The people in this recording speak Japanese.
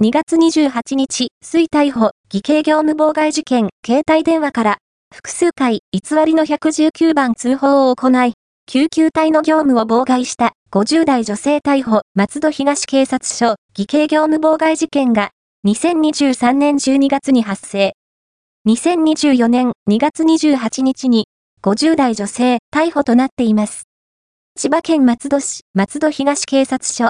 2月28日、水逮捕、偽計業務妨害事件、携帯電話から、複数回、偽りの119番通報を行い、救急隊の業務を妨害した50代女性逮捕、松戸東警察署、偽計業務妨害事件が、2023年12月に発生。2024年2月28日に、50代女性逮捕となっています。千葉県松戸市松戸東警察署